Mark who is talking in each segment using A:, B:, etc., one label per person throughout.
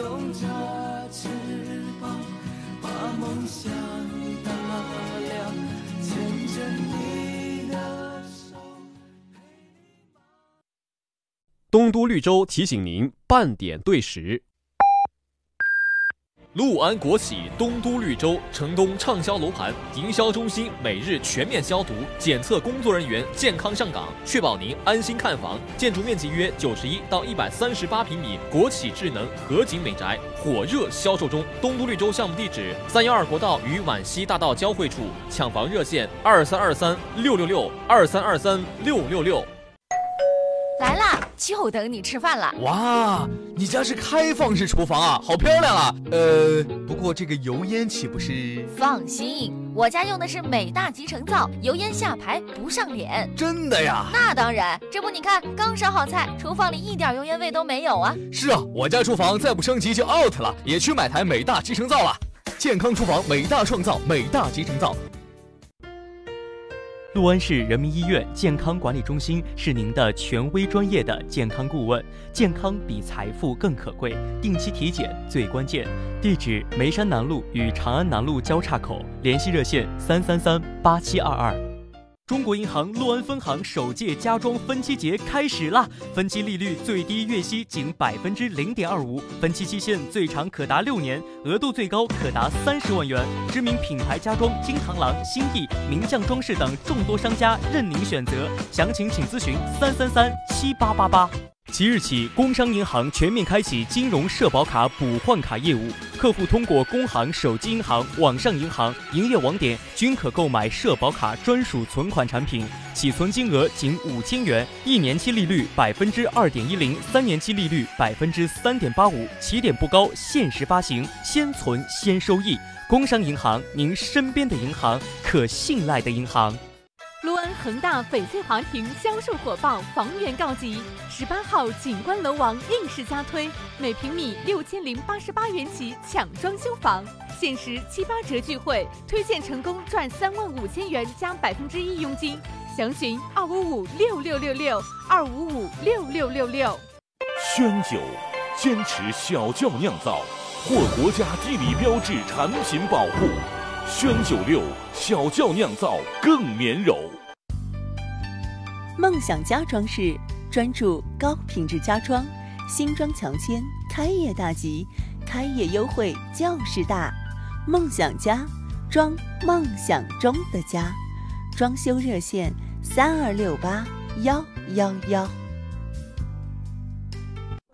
A: 动着翅膀，把梦想打量，牵着你的手。
B: 东都绿洲提醒您半点对时。陆安国企东都绿洲城东畅销楼盘营销中心每日全面消毒检测，工作人员健康上岗，确保您安心看房。建筑面积约九十一到一百三十八平米，国企智能合景美宅火热销售中。东都绿洲项目地址：三幺二国道与皖西大道交汇处，抢房热线：二三二三六六六二三二三六六六。
C: 来啦，就等你吃饭了。
D: 哇，你家是开放式厨房啊，好漂亮啊！呃，不过这个油烟岂不是？
C: 放心，我家用的是美大集成灶，油烟下排不上脸。
D: 真的呀？
C: 那当然，这不你看，刚烧好菜，厨房里一点油烟味都没有啊。
D: 是啊，我家厨房再不升级就 out 了，也去买台美大集成灶了。健康厨房，美大创造，美大集成灶。
E: 六安市人民医院健康管理中心是您的权威专业的健康顾问，健康比财富更可贵，定期体检最关键。地址：梅山南路与长安南路交叉口，联系热线：三三三八七二二。中国银行洛安分行首届家装分期节开始啦！分期利率最低月息仅百分之零点二五，分期期限最长可达六年，额度最高可达三十万元。知名品牌家装金螳螂、新意、名匠装饰等众多商家任您选择，详情请咨询三三三七八八八。即日起，工商银行全面开启金融社保卡补换卡业务，客户通过工行手机银行、网上银行、营业网点均可购买社保卡专属存款产品，起存金额仅五千元，一年期利率百分之二点一零，三年期利率百分之三点八五，起点不高，限时发行，先存先收益。工商银行，您身边的银行，可信赖的银行。
F: 恒大翡翠华庭销售火爆，房源告急。十八号景观楼王硬式加推，每平米六千零八十八元起抢装修房，限时七八折聚会，推荐成功赚三万五千元加百分之一佣金。详询二五五六六六六二五五六六六六。
G: 宣酒，坚持小窖酿造，获国家地理标志产品保护。宣九六小窖酿造更绵柔。
H: 梦想家装饰专注高品质家装，新装强签，开业大吉，开业优惠就是大。梦想家装梦想中的家，装修热线三二六八幺幺幺。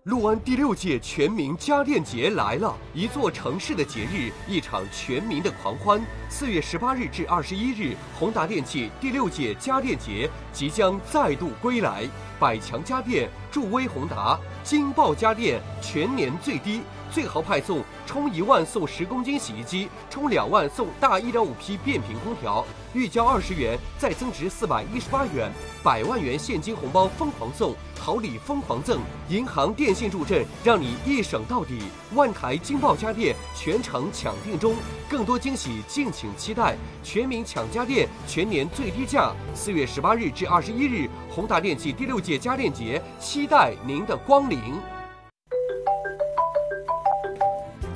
I: 陆安第六届全民家电节来了！一座城市的节日，一场全民的狂欢。四月十八日至二十一日，宏达电器第六届家电节即将再度归来。百强家电助威宏达，金爆家电全年最低，最豪派送：充一万送十公斤洗衣机，充两万送大一点五匹变频空调，预交二十元再增值四百一十八元，百万元现金红包疯狂送，好礼疯狂赠，银行、电信助阵，让你一省到底。万台惊爆家电全程抢订中，更多惊喜敬请期待。全民抢家电，全年最低价。四月十八日至二十一日，宏达电器第六届家电节，期待您的光临。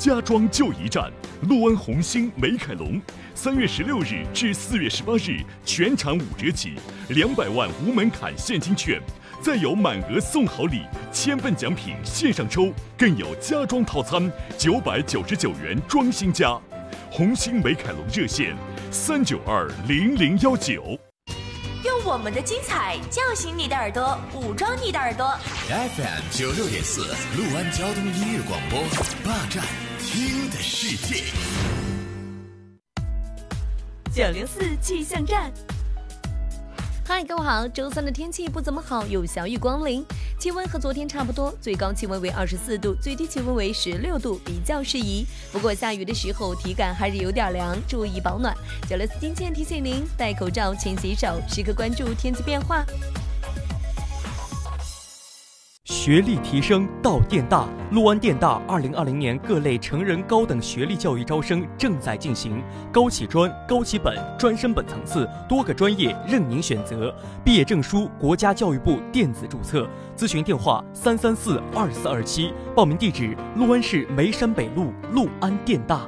G: 家装就一站，陆安红星美凯龙，三月十六日至四月十八日，全场五折起，两百万无门槛现金券，再有满额送好礼，千份奖品线上抽，更有家装套餐九百九十九元装新家。红星美凯龙热线：三九二零零幺九。
J: 用我们的精彩叫醒你的耳朵，武装你的耳朵。
K: FM 九六点四，陆安交通音乐广播，霸占世界。
J: 九零四气象站。
C: 嗨，各位好！周三的天气不怎么好，有小雨光临，气温和昨天差不多，最高气温为二十四度，最低气温为十六度，比较适宜。不过下雨的时候体感还是有点凉，注意保暖。九六四金倩提醒您戴口罩、勤洗手，时刻关注天气变化。
E: 学历提升到电大，陆安电大二零二零年各类成人高等学历教育招生正在进行，高起专、高起本、专升本层次，多个专业任您选择。毕业证书国家教育部电子注册，咨询电话三三四二四二七，报名地址陆安市梅山北路陆安电大。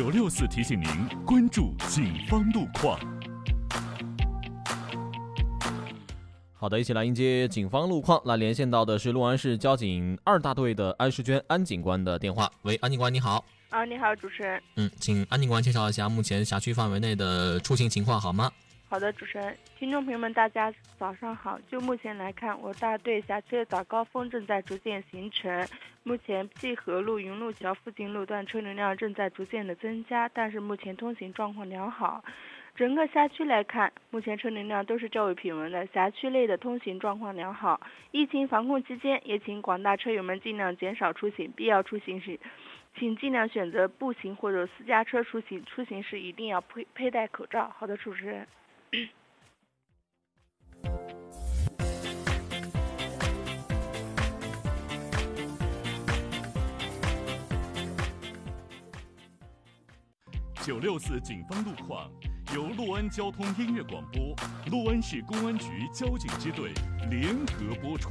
G: 九六四提醒您关注警方路况。
B: 好的，一起来迎接警方路况。来连线到的是六安市交警二大队的安世娟安警官的电话。喂，安警官你好。
L: 啊，你好，主持人。
B: 嗯，请安警官介绍一下目前辖区范围内的出行情况好吗？
L: 好的，主持人，听众朋友们，大家早上好。就目前来看，我大队辖区的早高峰正在逐渐形成。目前济河路、云路桥附近路段车流量正在逐渐的增加，但是目前通行状况良好。整个辖区来看，目前车流量都是较为平稳的，辖区内的通行状况良好。疫情防控期间，也请广大车友们尽量减少出行，必要出行时，请尽量选择步行或者私家车出行。出行时一定要佩佩戴口罩。好的，主持人。
G: 九六四警方路况由陆安交通音乐广播、陆安市公安局交警支队联合播出。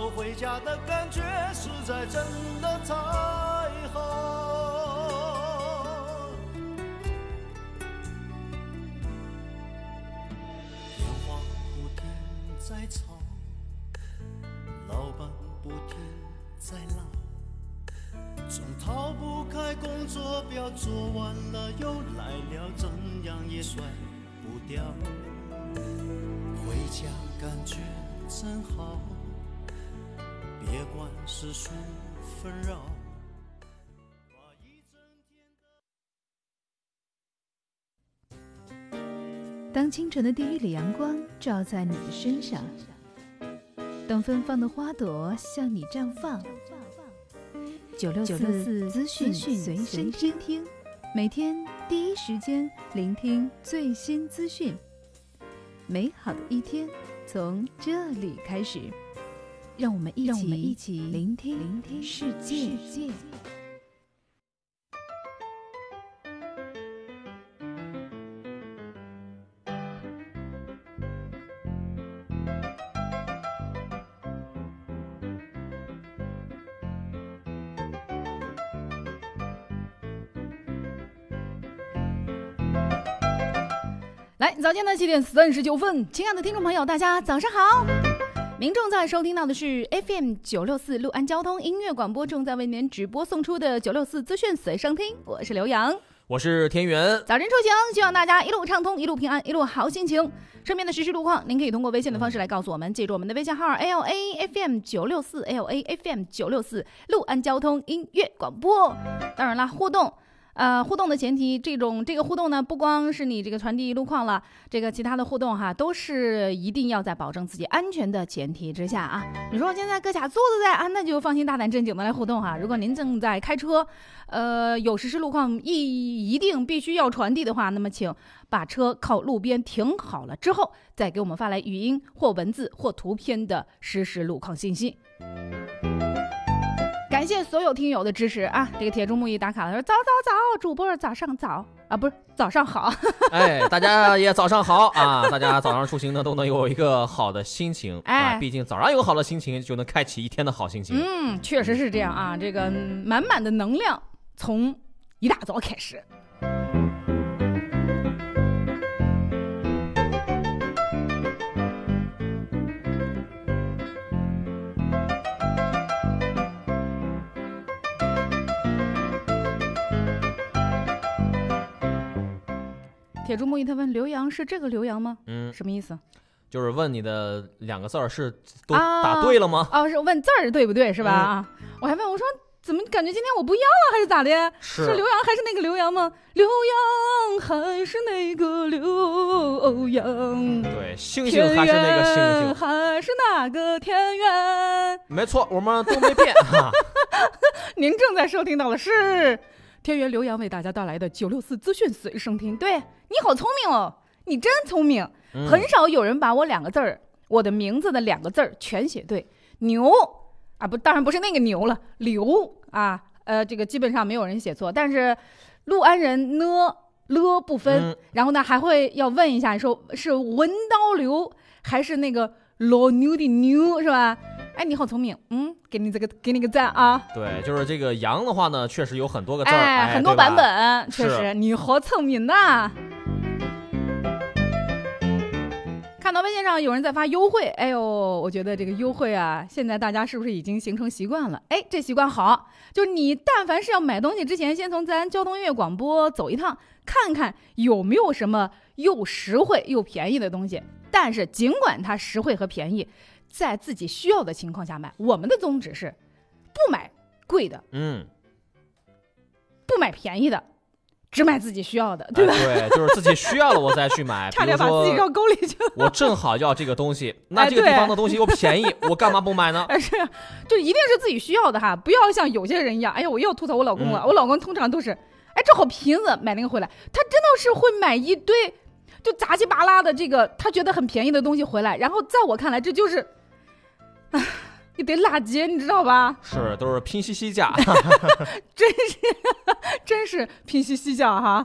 A: 我回家的感觉实在真的太纷扰。
M: 当清晨的第一缕阳光照在你的身上，当芬芳的花朵向你绽放。九六四资讯随身听，每天第一时间聆听最新资讯。美好的一天从这里开始，让我们一起，让我们一起聆听聆听世界。
N: 世界早间的七点三十九分，亲爱的听众朋友，大家早上好。您正在收听到的是 FM 九六四六安交通音乐广播，正在为您直播送出的九六四资讯随身听，我是刘洋，
B: 我是田园。
N: 早晨出行，希望大家一路畅通，一路平安，一路好心情。身边的实时路况，您可以通过微信的方式来告诉我们，记住我们的微信号 L A F M 九六四 L A F M 九六四六安交通音乐广播。当然啦，互动。呃，互动的前提，这种这个互动呢，不光是你这个传递路况了，这个其他的互动哈，都是一定要在保证自己安全的前提之下啊。你说我现在各家坐着在啊，那就放心大胆正经的来互动哈。如果您正在开车，呃，有实时路况一一定必须要传递的话，那么请把车靠路边停好了之后，再给我们发来语音或文字或图片的实时路况信息。感谢所有听友的支持啊！这个铁柱木易打卡了，说早早早，主播早上早啊，不是早上好。
B: 哎，大家也早上好啊！大家早上出行呢都能有一个好的心情啊，毕竟早上有好的心情，就能开启一天的好心情。
N: 嗯，确实是这样啊，这个满满的能量从一大早开始。铁柱木易他问刘洋是这个刘洋吗？
B: 嗯，
N: 什么意思？
B: 就是问你的两个字儿是都打对了吗？
N: 哦，是问字儿对不对是吧？啊，我还问我说怎么感觉今天我不一样了还是咋的？
B: 是
N: 刘洋还是那个刘洋吗？刘洋还是那个刘洋？
B: 对，星星还是那个星星，
N: 还是那个田园？
B: 没错，我们都没变哈。
N: 您正在收听到的是。天元刘洋为大家带来的九六四资讯随声听，对你好聪明哦，你真聪明，很少有人把我两个字儿，我的名字的两个字儿全写对，牛啊不，当然不是那个牛了，刘啊，呃，这个基本上没有人写错，但是陆安人呢了不分，然后呢还会要问一下，说是文刀刘还是那个老牛的牛是吧？哎，你好聪明，嗯，给你这个，给你个赞啊！
B: 对，就是这个“羊”的话呢，确实有很多个字儿，哎，
N: 很多版本，确实，你好聪明呐！看到微信上有人在发优惠，哎呦，我觉得这个优惠啊，现在大家是不是已经形成习惯了？哎，这习惯好，就是你但凡是要买东西之前，先从咱交通音乐广播走一趟，看看有没有什么又实惠又便宜的东西。但是尽管它实惠和便宜。在自己需要的情况下买，我们的宗旨是不买贵的，
B: 嗯，
N: 不买便宜的，只买自己需要的，对吧？
B: 对，就是自己需要了我再去买。
N: 差点把自己绕沟里去了。
B: 我正好要这个东西，那这个地方的东西又便宜，我干嘛不买呢？
N: 是，就一定是自己需要的哈，不要像有些人一样。哎呀，我又吐槽我老公了。我老公通常都是，哎，正好瓶子买那个回来，他真的是会买一堆，就杂七八拉的这个他觉得很便宜的东西回来，然后在我看来，这就是。啊，一堆垃圾，你知道吧？
B: 是，都是拼夕夕价，
N: 真是，真是拼夕夕价哈。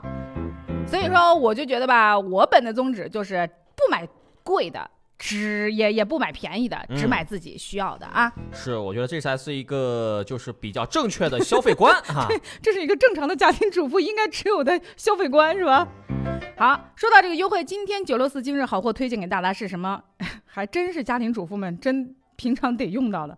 N: 所以说，我就觉得吧，我本的宗旨就是不买贵的，只也也不买便宜的，只买自己需要的啊。
B: 是，我觉得这才是一个就是比较正确的消费观哈。
N: 这是一个正常的家庭主妇应该持有的消费观，是吧？好，说到这个优惠，今天九六四今日好货推荐给大家是什么？还真是家庭主妇们真。平常得用到的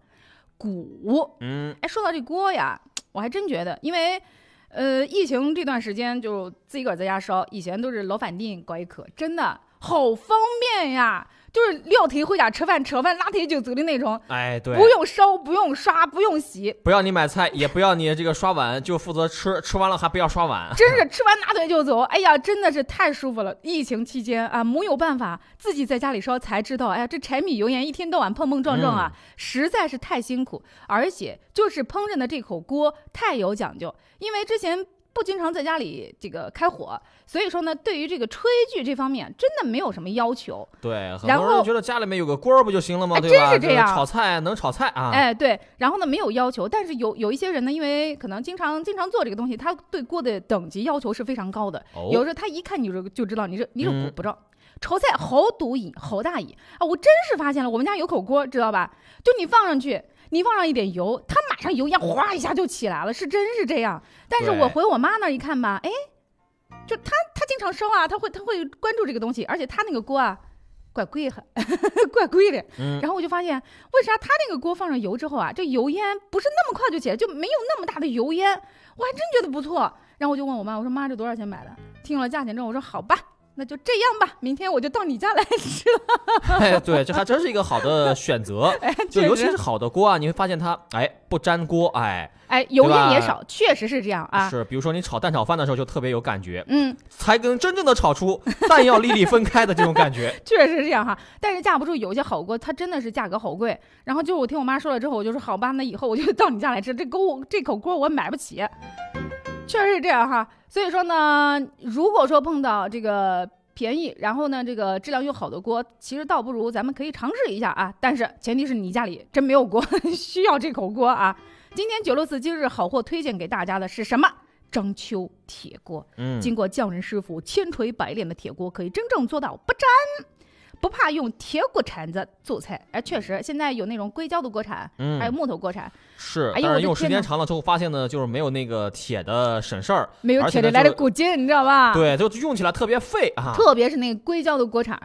N: 鼓，
B: 嗯，
N: 哎，说到这锅呀，我还真觉得，因为，呃，疫情这段时间就自己个儿在家烧，以前都是老饭店搞一口，真的好方便呀。就是撂腿回家吃饭，吃完饭拉腿就走的那种。
B: 哎，对，
N: 不用烧，不用刷，不用洗，
B: 不要你买菜，也不要你这个刷碗，就负责吃，吃完了还不要刷碗。
N: 真是吃完拿腿就走，哎呀，真的是太舒服了。疫情期间啊，没有办法，自己在家里烧才知道，哎呀，这柴米油盐一天到晚碰碰撞撞啊，实在是太辛苦。而且就是烹饪的这口锅太有讲究，因为之前。不经常在家里这个开火，所以说呢，对于这个炊具这方面，真的没有什么要求。
B: 对，很多人觉得家里面有个锅不就行了吗？对
N: 吧？真是这样，
B: 炒菜能炒菜啊。
N: 哎，对，然后呢，没有要求，但是有有一些人呢，因为可能经常经常做这个东西，他对锅的等级要求是非常高的。有时候他一看你就就知道你这你这不不着，炒菜好赌瘾，好大瘾啊！我真是发现了，我们家有口锅，知道吧？就你放上去。你放上一点油，它马上油烟哗一下就起来了，是真是这样。但是我回我妈那儿一看吧，哎，就她她经经常烧啊，她会她会关注这个东西，而且她那个锅啊，怪贵哈，怪贵的。
O: 嗯
N: 然后我就发现，为啥他那个锅放上油之后啊，这油烟不是那么快就起来，就没有那么大的油烟，我还真觉得不错。然后我就问我妈，我说妈，这多少钱买的？听了价钱之后，我说好吧，那就这样吧，明天我就到你家来吃了。
O: 哎，对，这还真是一个好的 选择。就尤其是好的锅啊，你会发现它哎不粘锅，哎
N: 哎，油烟也少，确实是这样啊。
O: 是，比如说你炒蛋炒饭的时候就特别有感觉，
N: 嗯，
O: 才能真正的炒出蛋要粒粒分开的这种感觉。
N: 确实是这样哈，但是架不住有些好锅，它真的是价格好贵。然后就我听我妈说了之后，我就说好吧，那以后我就到你家来吃。这锅这口锅我买不起，确实是这样哈。所以说呢，如果说碰到这个便宜，然后呢这个质量又好的锅，其实倒不如咱们可以尝试一下啊。但是前提是你家里真没有锅，需要这口锅啊。今天九六四今日好货推荐给大家的是什么？章丘铁锅。
O: 嗯
N: 经过匠人师傅千锤百炼的铁锅，可以真正做到不粘。不怕用铁锅铲子做菜，哎，确实，现在有那种硅胶的锅铲，
O: 嗯
N: 还有木头锅铲，
O: 是，
N: 哎呦我的
O: 但是用时间长了之后，发现呢，就是没有那个铁的省事儿，
N: 没有铁的来的
O: 就是
N: 骨劲，你知道吧？，
O: 对，就用起来特别费啊。
N: 特别是那个硅胶的锅铲，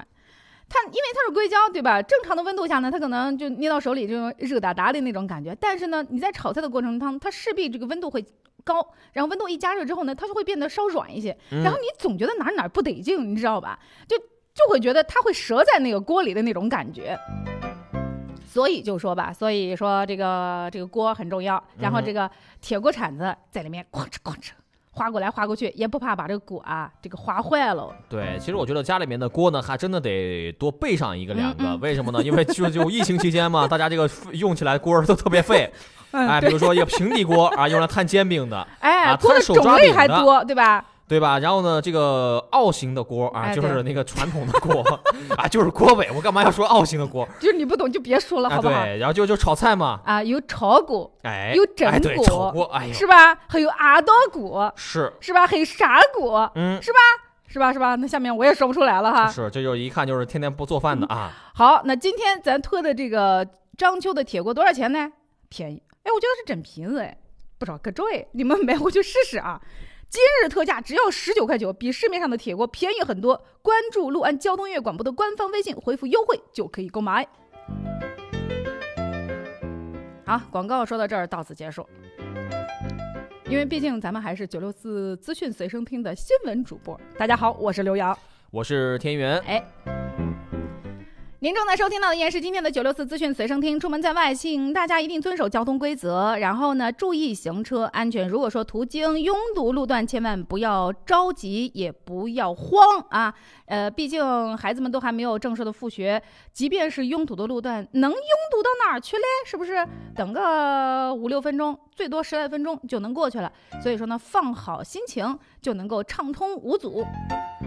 N: 它因为它是硅胶，对吧？正常的温度下呢，它可能就捏到手里这种热哒哒的那种感觉。但是呢，你在炒菜的过程当中，它势必这个温度会高，然后温度一加热之后呢，它就会变得稍软一些。
O: 嗯
N: 然后你总觉得哪儿哪儿不得劲，你知道吧？就就会觉得它会折在那个锅里的那种感觉。所以就说吧，所以说这个这个锅很重要，然后
O: 嗯
N: 这个铁锅铲子在里面哐哧哐哧划过来划过去，也不怕把这个锅啊这个划坏了。
O: 对，其实我觉得家里面的锅呢，还真的得多备上一个两个。
N: 嗯嗯
O: 为什么呢？因为就就疫情期间嘛，大家这个用起来锅儿都特别费。哎，比如说一个平底锅啊，用来摊煎饼的，
N: 哎，
O: 啊，
N: 锅的
O: 摊手
N: 种类
O: 抓饼的，
N: 还多，对吧？
O: 对吧？然后呢，这个澳型的锅啊，就是那个传统的锅啊，就是锅尾。我干嘛要说澳型的锅？
N: 就是你不懂就别说了，
O: 啊，
N: 好不好？
O: 对，然后就就炒菜嘛，
N: 啊，有炒锅，
O: 哎，
N: 有蒸
O: 哎对
N: 锅，
O: 炒锅，哎呦，
N: 是吧？还有阿刀锅，
O: 是
N: 是吧？还有砂锅，
O: 嗯
N: 是吧？是吧？是吧？那下面我也说不出来了哈。
O: 是，这就一看就是天天不做饭的啊。
N: 好，那今天咱推的这个章丘的铁锅多少钱呢？便宜，哎，我觉得是整瓶子哎，不少可贵，你们买回去试试啊。今日特价只要十九块九，比市面上的铁锅便宜很多。关注陆安交通音乐广播的官方微信，回复优惠就可以购买。好，广告说到这儿，到此结束。因为毕竟咱们还是九六四资讯随身听的新闻主播。大家好，我是刘洋。
O: 我是天元，
N: 哎，您正在收听到的依然是今天的九六四资讯随身听。出门在外，请大家一定遵守交通规则，然后呢，注意行车安全。如果说途经拥堵路段，千万不要着急，也不要慌啊。呃，毕竟孩子们都还没有正式的复学，即便是拥堵的路段，能拥堵到哪儿去嘞？是不是？等个五六分钟，最多十来分钟就能过去了。所以说呢，放好心情就能够畅通无阻。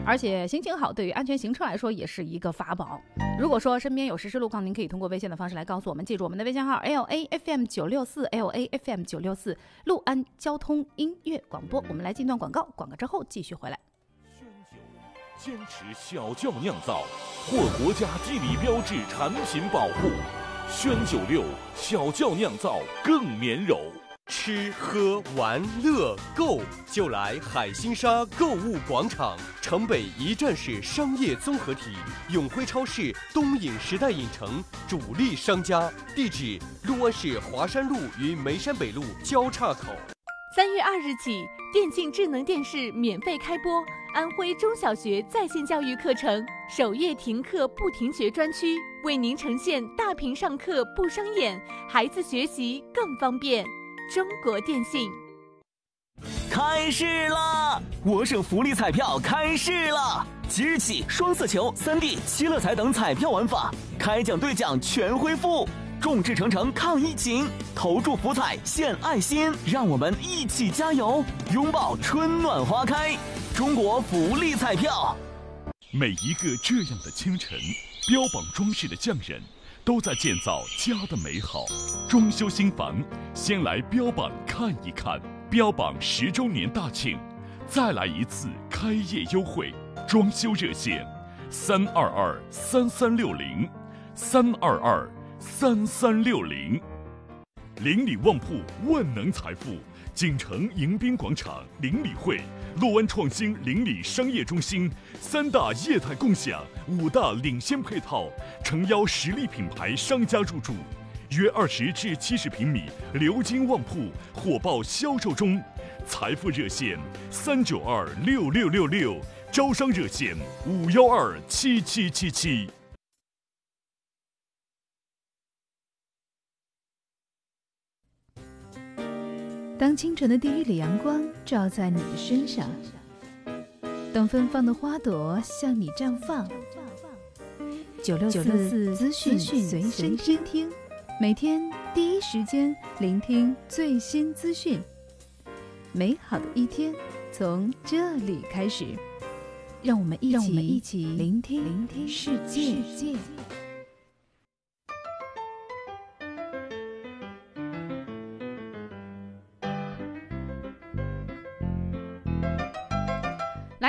N: 而且心情好，对于安全行车来说也是一个法宝。如果说身边有实时路况，您可以通过微信的方式来告诉我们。记住我们的微信号 L A F M 九六四 L A F M 九六四，陆安交通音乐广播。我们来进段广告，广告之后继续回来。
G: 宣酒坚持小窖酿造，获国家地理标志产品保护。宣九六小窖酿造更绵柔。
I: 吃喝玩乐购就来海心沙购物广场，城北一站式商业综合体，永辉超市东影时代影城主力商家，地址六安市华山路与梅山北路交叉口。
F: 三月二日起，电竞智能电视免费开播，安徽中小学在线教育课程首页停课不停学专区，为您呈现大屏上课不伤眼，孩子学习更方便。中国电信。
P: 开市啦！我省福利彩票开市啦！即日起，双色球、三 D、七乐彩等彩票玩法开奖兑奖全恢复。众志成城抗疫情，投注福彩献爱心，让我们一起加油，拥抱春暖花开！中国福利彩票。
G: 每一个这样的清晨，标榜装饰的匠人都在建造家的美好。装修新房，先来标榜看一看。标榜十周年大庆，再来一次开业优惠。装修热线：三二二三三六零，三二二三三六零。邻里旺铺，万能财富。锦城迎宾广场邻里会洛湾创新邻里商业中心，三大业态共享，五大领先配套，诚邀实力品牌商家入驻。约二十至七十平米，流金旺铺，火爆销售中。财富热线三九二六六六六，招商热线五幺二七七七七。
M: 当清晨的第一缕阳光照在你的身上，当芬芳的花朵向你绽放，九六四资讯随身听，每天第一时间聆听最新资讯。美好的一天从这里开始，让我们一起一起聆听聆听世界。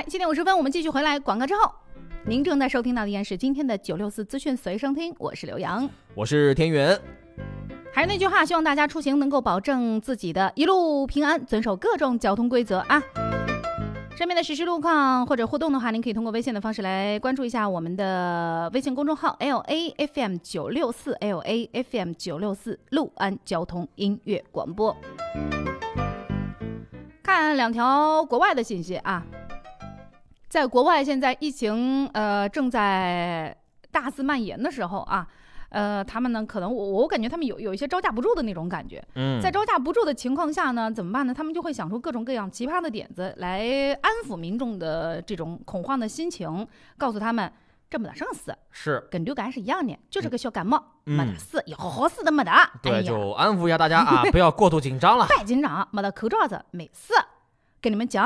N: 七点五十分，我们继续回来。广告之后，您正在收听到的依然是今天的九六四资讯随身听，我是刘洋，
O: 我是田园。
N: 还是那句话，希望大家出行能够保证自己的一路平安，遵守各种交通规则啊。身边的实时路况或者互动的话，您可以通过微信的方式来关注一下我们的微信公众号 L A F M 九六四 L A F M 九六四陆安交通音乐广播。看两条国外的信息啊。在国外，现在疫情呃正在大肆蔓延的时候啊，呃，他们呢可能我我感觉他们有有一些招架不住的那种感觉。
O: 嗯，
N: 在招架不住的情况下呢，怎么办呢？他们就会想出各种各样奇葩的点子来安抚民众的这种恐慌的心情，告诉他们这没得什么事，
O: 是
N: 跟流感是一样的，就是个小感冒，
O: 嗯
N: 没得事，以后好死都没得。
O: 对，就安抚一下大家啊，不要过度紧张了。
N: 太紧张，没得口罩子，没事。跟你们讲，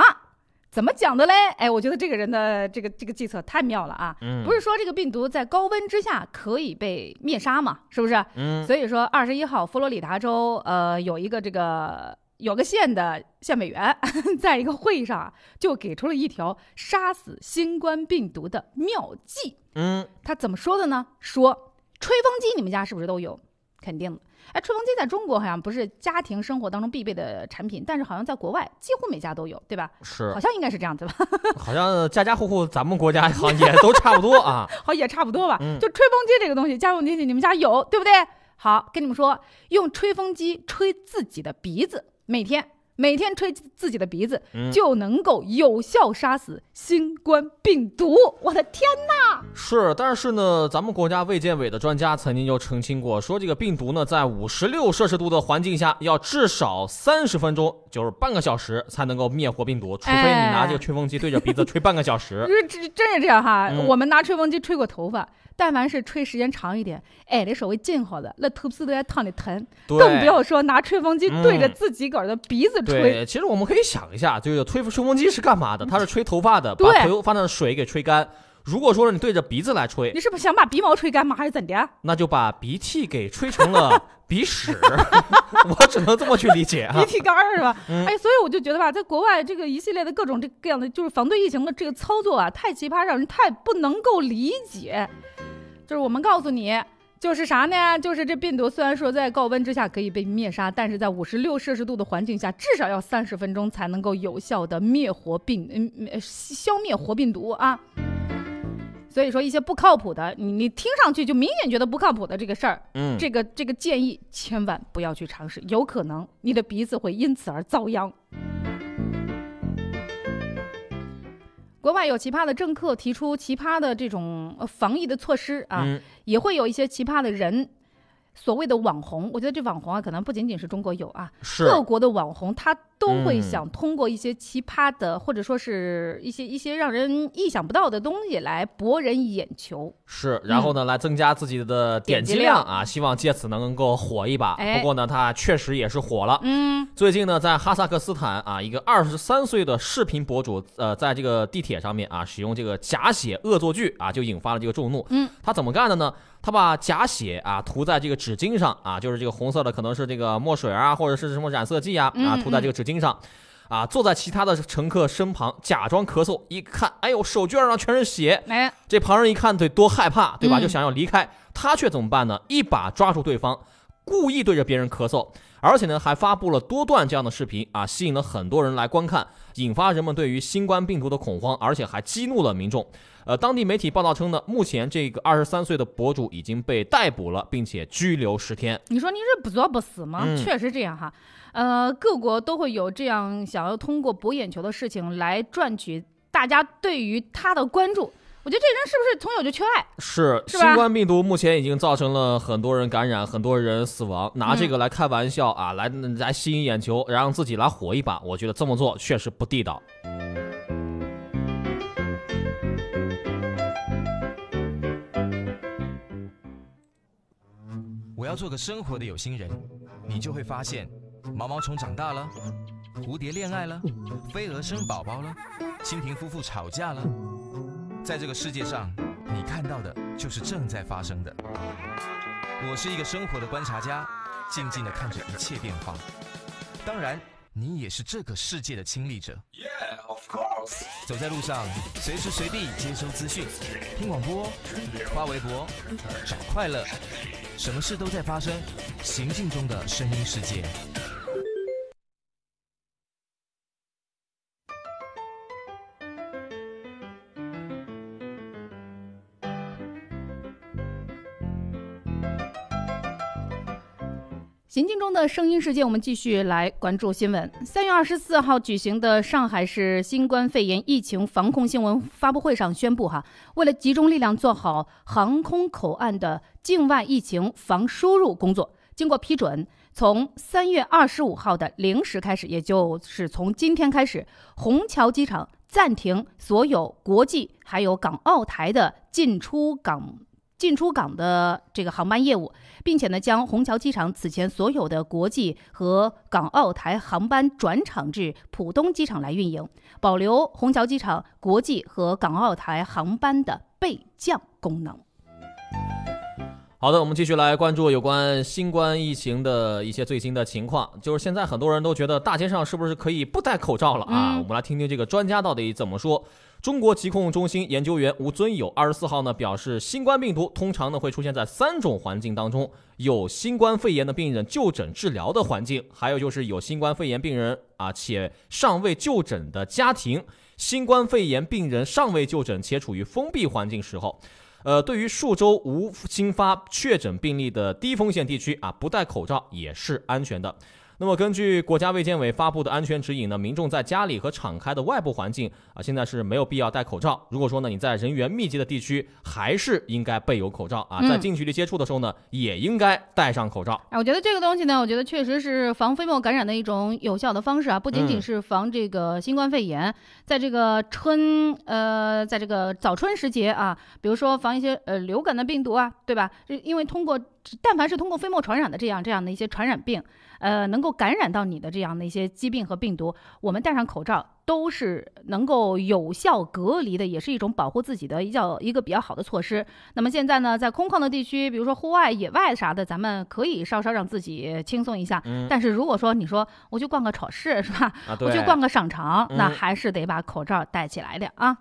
N: 怎么讲的嘞？哎，我觉得这个人的这个这个计策太妙了啊！
O: 嗯
N: 不是说这个病毒在高温之下可以被灭杀嘛？是不是？
O: 嗯
N: 所以说，二十一号佛罗里达州呃有一个这个有个县的县委员，在一个会议上啊就给出了一条杀死新冠病毒的妙计。
O: 嗯，
N: 他怎么说的呢？说吹风机你们家是不是都有？肯定的。哎，吹风机在中国好像不是家庭生活当中必备的产品，但是好像在国外几乎每家都有，对吧？
O: 是
N: 好像应该是这样子吧？
O: 好像家家户户咱们国家好像也都差不多啊。
N: 好，也差不多吧。
O: 嗯
N: 就吹风机这个东西，家用机器你们家有，对不对？好，跟你们说，用吹风机吹自己的鼻子，每天每天吹自己的鼻子，
O: 嗯
N: 就能够有效杀死新冠病毒。我的天哪！
O: 是，但是呢，咱们国家卫健委的专家曾经就澄清过，说这个病毒呢，在五十六摄氏度的环境下，要至少三十分钟，就是半个小时才能够灭活病毒，除非你拿这个吹风机对着鼻子吹半个小时。
N: 这这真是这样哈！
O: 嗯
N: 我们拿吹风机吹过头发，但凡是吹时间长一点，挨的稍微近好的，那头皮都在烫的疼，更不要说拿吹风机对着
O: 嗯
N: 自己个儿的鼻子吹。
O: 对，其实我们可以想一下，这个吹吹风机是干嘛的？它是吹头发的，把头发上的水给吹干。如果说你对着鼻子来吹
N: 你，是不是想把鼻毛吹干吗？还是怎的？
O: 那就把鼻涕给吹成了 鼻屎。我只能这么去理解啊
N: 鼻。涕干儿是吧？
O: 嗯
N: 哎，所以我就觉得吧，在国外这个一系列的各种这各样的就是防对疫情的这个操作啊，太奇葩，让人太不能够理解。就是我们告诉你，就是啥呢？就是这病毒虽然说在高温之下可以被灭杀，但是在五十六摄氏度的环境下，至少要三十分钟才能够有效的灭活病，嗯，呃消灭活病毒啊。所以说一些不靠谱的，你你听上去就明显觉得不靠谱的这个事儿，
O: 嗯
N: 这个这个建议千万不要去尝试，有可能你的鼻子会因此而遭殃。国外有奇葩的政客提出奇葩的这种呃防疫的措施啊，
O: 嗯。
N: 也会有一些奇葩的人，所谓的网红，我觉得这网红啊，可能不仅仅是中国有啊，
O: 是
N: 各国的网红他都会
O: 嗯
N: 想通过一些奇葩的，或者说是一些一些让人意想不到的东西来博人眼球。
O: 是，然后呢，来增加自己的点击
N: 量
O: 量啊，希望借此能够火一把。
N: 哎
O: 不过呢，他确实也是火了。
N: 嗯，
O: 最近呢，在哈萨克斯坦啊，一个二十三岁的视频博主，呃，在这个地铁上面啊，使用这个假血恶作剧啊，就引发了这个众怒。
N: 嗯，
O: 他怎么干的呢？他把假血啊涂在这个纸巾上啊，就是这个红色的，可能是这个墨水啊，或者是什么染色剂啊，
N: 嗯
O: 啊，涂在这个纸巾上。啊，坐在其他的乘客身旁，假装咳嗽，一看，哎呦，手绢上全是血，
N: 哎，
O: 这旁人一看得多害怕，对吧？
N: 嗯
O: 就想要离开，他却怎么办呢？一把抓住对方，故意对着别人咳嗽，而且呢还发布了多段这样的视频啊，吸引了很多人来观看，引发人们对于新冠病毒的恐慌，而且还激怒了民众。呃，当地媒体报道称呢，目前这个二十三岁的博主已经被逮捕了，并且拘留十天。
N: 你说你是不作不死吗？
O: 嗯
N: 确实这样哈。呃，各国都会有这样想要通过博眼球的事情来赚取大家对于他的关注。我觉得这人是不是从小就缺爱？
O: 是，
N: 是吧
O: 新冠病毒目前已经造成了很多人感染，很多人死亡。拿这个来开玩笑啊，来来吸引眼球，让自己来火一把，我觉得这么做确实不地道。
Q: 我要做个生活的有心人，你就会发现，毛毛虫长大了，蝴蝶恋爱了，飞蛾生宝宝了，蜻蜓夫妇吵架了。在这个世界上，你看到的就是正在发生的。我是一个生活的观察家，静静的看着一切变化。当然，你也是这个世界的亲历者。走在路上，随时随地接收资讯，听广播，发微博，找快乐，什么事都在发生，行进中的声音世界。
N: 行进中的声音世界，我们继续来关注新闻。三月二十四号举行的上海市新冠肺炎疫情防控新闻发布会上宣布，哈，为了集中力量做好航空口岸的境外疫情防输入工作，经过批准，从三月二十五号的零时开始，也就是从今天开始，虹桥机场暂停所有国际还有港澳台的进出港。进出港的这个航班业务，并且呢，将虹桥机场此前所有的国际和港澳台航班转场至浦东机场来运营，保留虹桥机场国际和港澳台航班的备降功能。
O: 好的，我们继续来关注有关新冠疫情的一些最新的情况。就是现在很多人都觉得大街上是不是可以不戴口罩了啊？
N: 嗯
O: 我们来听听这个专家到底怎么说。中国疾控中心研究员吴尊友二十四号呢表示，新冠病毒通常呢会出现在三种环境当中：有新冠肺炎的病人就诊治疗的环境，还有就是有新冠肺炎病人啊且尚未就诊的家庭，新冠肺炎病人尚未就诊且处于封闭环境时候。呃，对于数周无新发确诊病例的低风险地区啊，不戴口罩也是安全的。那么，根据国家卫健委发布的安全指引呢，民众在家里和敞开的外部环境啊，现在是没有必要戴口罩。如果说呢你在人员密集的地区，还是应该备有口罩啊。
N: 嗯
O: 在近距离接触的时候呢，也应该戴上口罩。
N: 哎，我觉得这个东西呢，我觉得确实是防飞沫感染的一种有效的方式啊，不仅仅
O: 嗯
N: 是防这个新冠肺炎，在这个春呃，在这个早春时节啊，比如说防一些呃流感的病毒啊，对吧？这因为通过但凡是通过飞沫传染的这样这样的一些传染病，呃，能够感染到你的这样的一些疾病和病毒，我们戴上口罩都是能够有效隔离的，也是一种保护自己的一较一个比较好的措施。那么现在呢，在空旷的地区，比如说户外、野外啥的，咱们可以稍稍让自己轻松一下。
O: 嗯
N: 但是如果说你说我去逛个超市是吧？
O: 啊
N: 我去逛个商场，那
O: 嗯
N: 还是得把口罩戴起来的啊。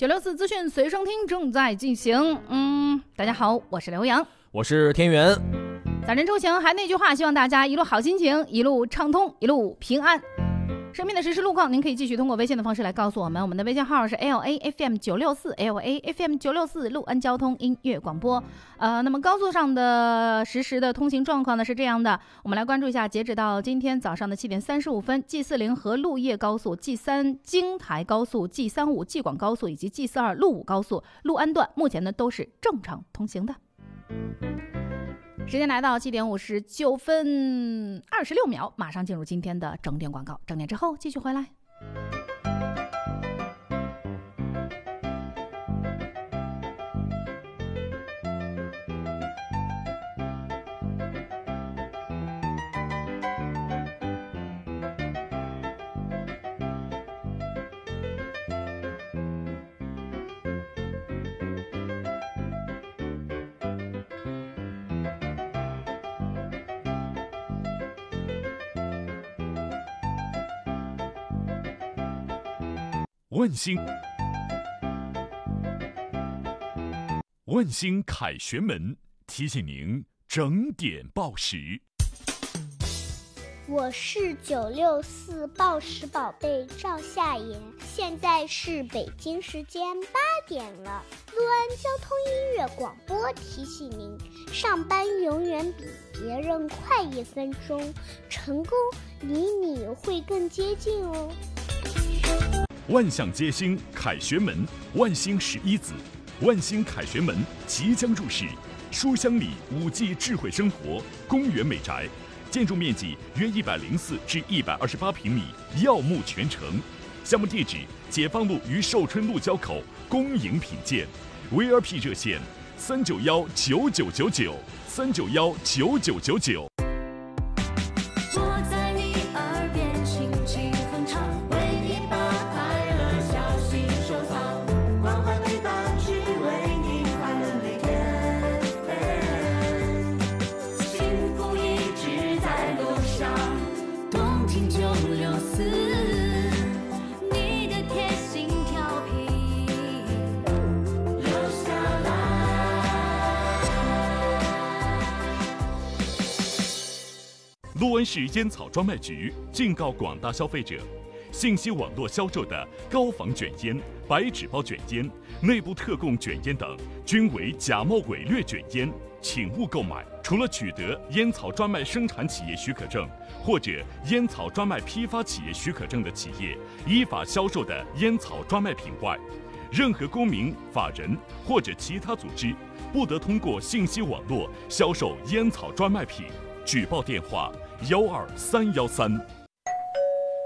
R: 九六四
N: 资讯随身听正在进行。嗯，大家好，我是刘洋。
O: 我是天元。
N: 早晨出行，还那句话，希望大家一路好心情，一路畅通，一路平安。身边的实时路况，您可以继续通过微信的方式来告诉我们。我们的微信号是 L A F M 九六四 L A F M 九六四陆安交通音乐广播。呃，那么高速上的实时的通行状况呢是这样的，我们来关注一下，截止到今天早上的七点三十五分，G 四零和路叶高速、G 三京台高速、G 三五济广高速以及 G 四二路武高速陆安段目前呢都是正常通行的。时间来到七点五十九分二十六秒，马上进入今天的整点广告。整点之后继续回来。
G: 万星，万星凯旋门提醒您整点报时。
S: 我是九六四报时宝贝赵夏妍，现在是北京时间八点了。陆安交通音乐广播提醒您：上班永远比别人快一分钟，成功离你会更接近哦。
G: 万象街星凯旋门，万星十一子，万星凯旋门即将入市。书香里五 G 智慧生活公园美宅，建筑面积约一百零四至一百二十八平米，耀目全城。项目地址：解放路与寿春路交口，恭迎品鉴。VIP 热线：三九幺九九九九，三九幺九九九九。安市烟草专卖局警告广大消费者：信息网络销售的高仿卷烟、白纸包卷烟、内部特供卷烟等，均为假冒伪劣卷烟，请勿购买。除了取得烟草专卖生产企业许可证或者烟草专卖批发企业许可证的企业依法销售的烟草专卖品外，任何公民、法人或者其他组织不得通过信息网络销售烟草专卖品。举报电话：幺二三幺三。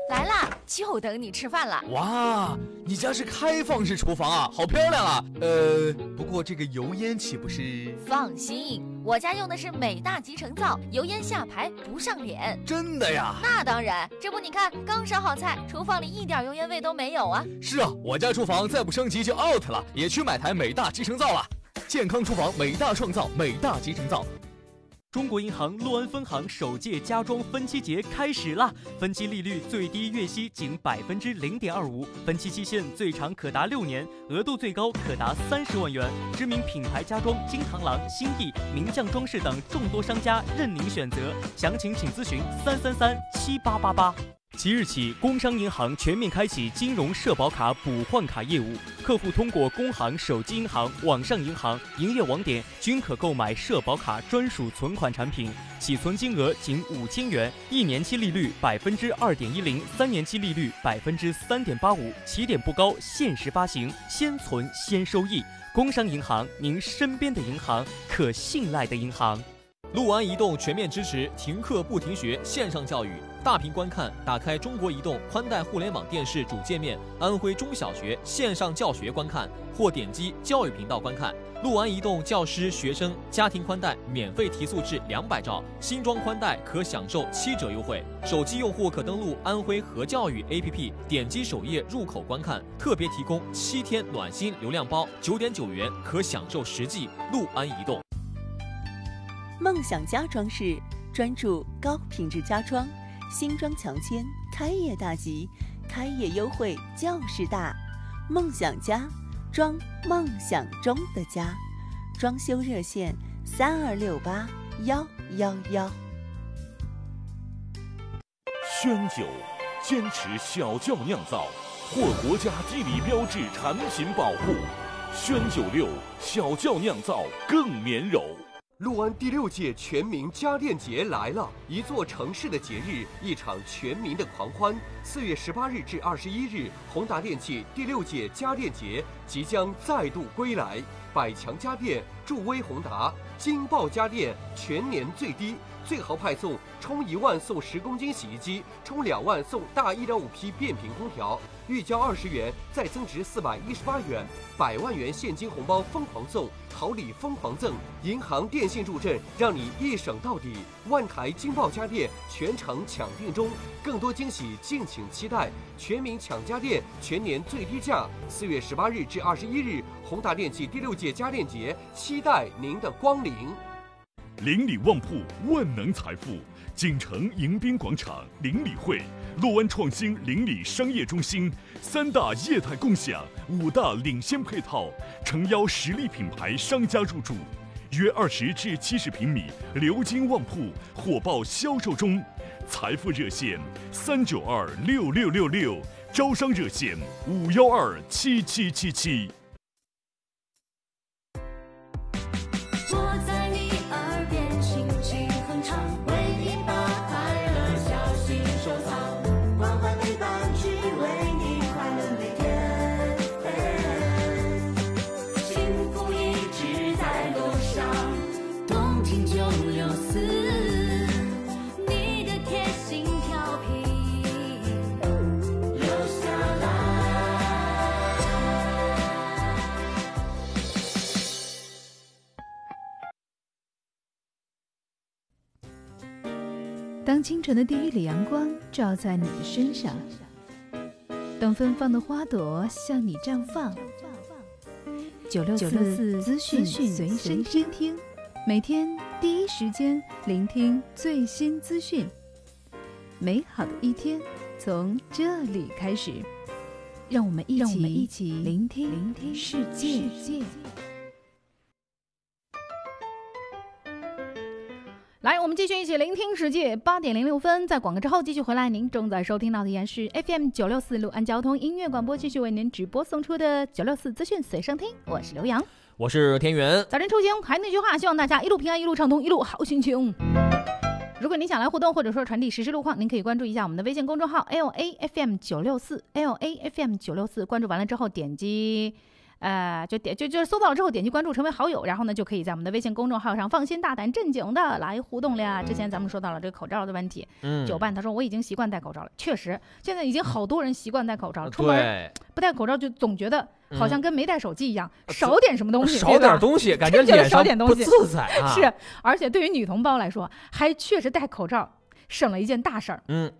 T: 来啦，就等你吃饭了。
D: 哇，你家是开放式厨房啊，好漂亮啊！呃，不过这个油烟岂不是？
T: 放心，我家用的是美大集成灶，油烟下排不上脸。
D: 真的呀？
T: 那当然，这不你看，刚烧好菜，厨房里一点油烟味都没有啊。
D: 是啊，我家厨房再不升级就 out 了，也去买台美大集成灶了。健康厨房，美大创造，美大集成灶。
E: 中国银行洛安分行首届家装分期节开始啦！分期利率最低月息仅百分之零点二五，分期期限最长可达六年，额度最高可达三十万元。知名品牌家装金螳螂、新意、名匠装饰等众多商家任您选择，详情请咨询三三三七八八八。即日起，工商银行全面开启金融社保卡补换卡业务，客户通过工行手机银行、网上银行、营业网点均可购买社保卡专属存款产品，起存金额仅五千元，一年期利率百分之二点一零，三年期利率百分之三点八五，起点不高，限时发行，先存先收益。工商银行，您身边的银行，可信赖的银行。
B: 陆安移动全面支持停课不停学线上教育，大屏观看，打开中国移动宽带互联网电视主界面，安徽中小学线上教学观看，或点击教育频道观看。陆安移动教师、学生家庭宽带免费提速至两百兆，新装宽带可享受七折优惠。手机用户可登录安徽和教育 APP，点击首页入口观看，特别提供七天暖心流量包，九点九元可享受实际。陆安移动。
H: 梦想家装饰专注高品质家装，新装强签，开业大吉，开业优惠就是大。梦想家，装梦想中的家，装修热线三二六八幺幺幺。
G: 宣酒，坚持小窖酿造，获国家地理标志产品保护。宣酒六小窖酿造更绵柔。
I: 六安第六届全民家电节来了，一座城市的节日，一场全民的狂欢。四月十八日至二十一日，宏达电器第六届家电节即将再度归来。百强家电助威宏达，金爆家电全年最低，最豪派送：充一万送十公斤洗衣机，充两万送大一点五匹变频空调，预交二十元再增值四百一十八元，百万元现金红包疯狂送，好礼疯狂赠，银行、电信助阵，让你一省到底。万台金爆家电全程抢订中，更多惊喜敬请期待。全民抢家电，全年最低价。四月十八日至二十一日，宏达电器第六届家电节，期待您的光临。
G: 邻里旺铺，万能财富，锦城迎宾广场邻里会，洛湾创新邻里商业中心，三大业态共享，五大领先配套，诚邀实力品牌商家入驻，约二十至七十平米鎏金旺铺火爆销售中，财富热线三九二六六六六，招商热线五幺二七七七七。
M: 清晨的第一缕阳光照在你的身上，等芬芳的花朵向你绽放。九六四资讯随身听，每天第一时间聆听最新资讯。美好的一天从这里开始，让我们一起
N: 让我们一起
M: 聆听聆听世界。
N: 们继续一起聆听世界。八点零六分，在广告之后继续回来。您正在收听到的依然是 FM 九六四六安交通音乐广播，继续为您直播送出的九六四资讯随身听。我是刘洋。
O: 我是田园。
N: 早晨出行，还那句话，希望大家一路平安，一路畅通，一路好心情。如果您想来互动，或者说传递实时路况，您可以关注一下我们的微信公众号 L A F M 九六四 L A F M 九六四。关注完了之后，点击。呃，就点就就是搜到了之后点击关注成为好友，然后呢就可以在我们的微信公众号上放心大胆正经的来互动了呀。之前咱们说到了这个口罩的问题，
O: 嗯。
N: 九伴他说我已经习惯戴口罩了，确实现在已经好多人习惯戴口罩了，出门，不戴口罩就总觉得好像
O: 嗯。
N: 跟没带手机一样，少点什么东西，
O: 少点东西，感觉
N: 真觉得
O: 脸上不
N: 少点东西
O: 自在 啊。
N: 是，而且对于女同胞来说，还确实戴口罩省了一件大事儿，
O: 嗯，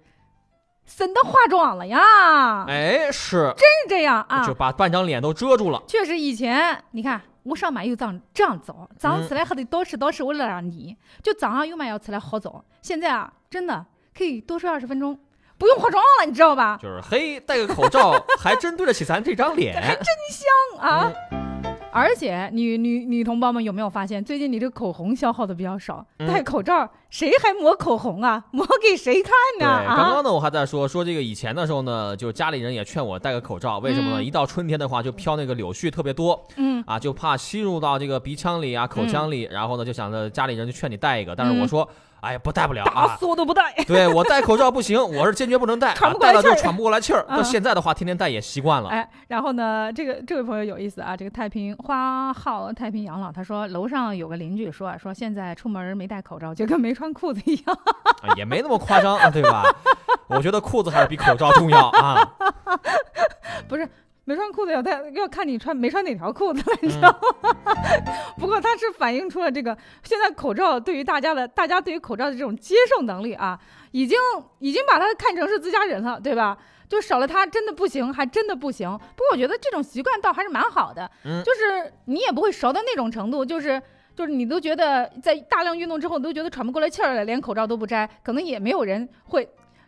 N: 省得化妆了呀，
O: 哎，是，
N: 真是这样啊
O: 就。把半张脸都遮住了。
N: 确实，以前你看我上班又这样这样早，早上
O: 嗯
N: 起来还得多吃多吃，为了让你就早上又嘛要起来好早。现在啊，真的可以多睡二十分钟，不用化妆了，你知道吧？
O: 就是嘿，戴个口罩还真对得起咱这张脸。
N: 还真香啊！
O: 嗯
N: 而且女女女同胞们有没有发现，最近你这个口红消耗的比较少？
O: 嗯
N: 戴口罩谁还抹口红啊？抹给谁看，呢？啊！
O: 刚刚呢，我还在说说这个以前的时候呢，就家里人也劝我戴个口罩，为什么呢？
N: 嗯
O: 一到春天的话，就飘那个柳絮特别多，
N: 嗯
O: 啊，就怕吸入到这个鼻腔里啊、口腔里，然后呢，就想着家里人就劝你戴一个，但是我
N: 嗯
O: 说，哎呀，不戴不了
N: 打
O: 啊。
N: 死我都不戴。
O: 对我戴口罩不行，我是坚决不能戴，
N: 喘
O: 啊戴了就
N: 不过来气儿
O: 喘不过来气儿。
N: 嗯
O: 那现在的话，天天戴也习惯了。
N: 哎，然后呢，这个这位朋友有意思啊，这个太平花号太平洋老，他说楼上有个邻居说啊，说现在出门没戴口罩就跟没穿裤子一样。
O: 啊也没那么夸张，啊对吧？我觉得裤子还是比口罩重要啊。
N: 不是没穿裤子要戴，要看你穿没穿哪条裤子了，你知道吗？不过它是反映出了这个现在口罩对于大家的，大家对于口罩的这种接受能力啊，已经已经把它看成是自家人了，对吧？就少了它真的不行，还真的不行。不过我觉得这种习惯倒还是蛮好的，
O: 嗯
N: 就是你也不会熟到那种程度，就是。就是你都觉得在大量运动之后，你都觉得喘不过来气儿来，连口罩都不摘，可能也没有人会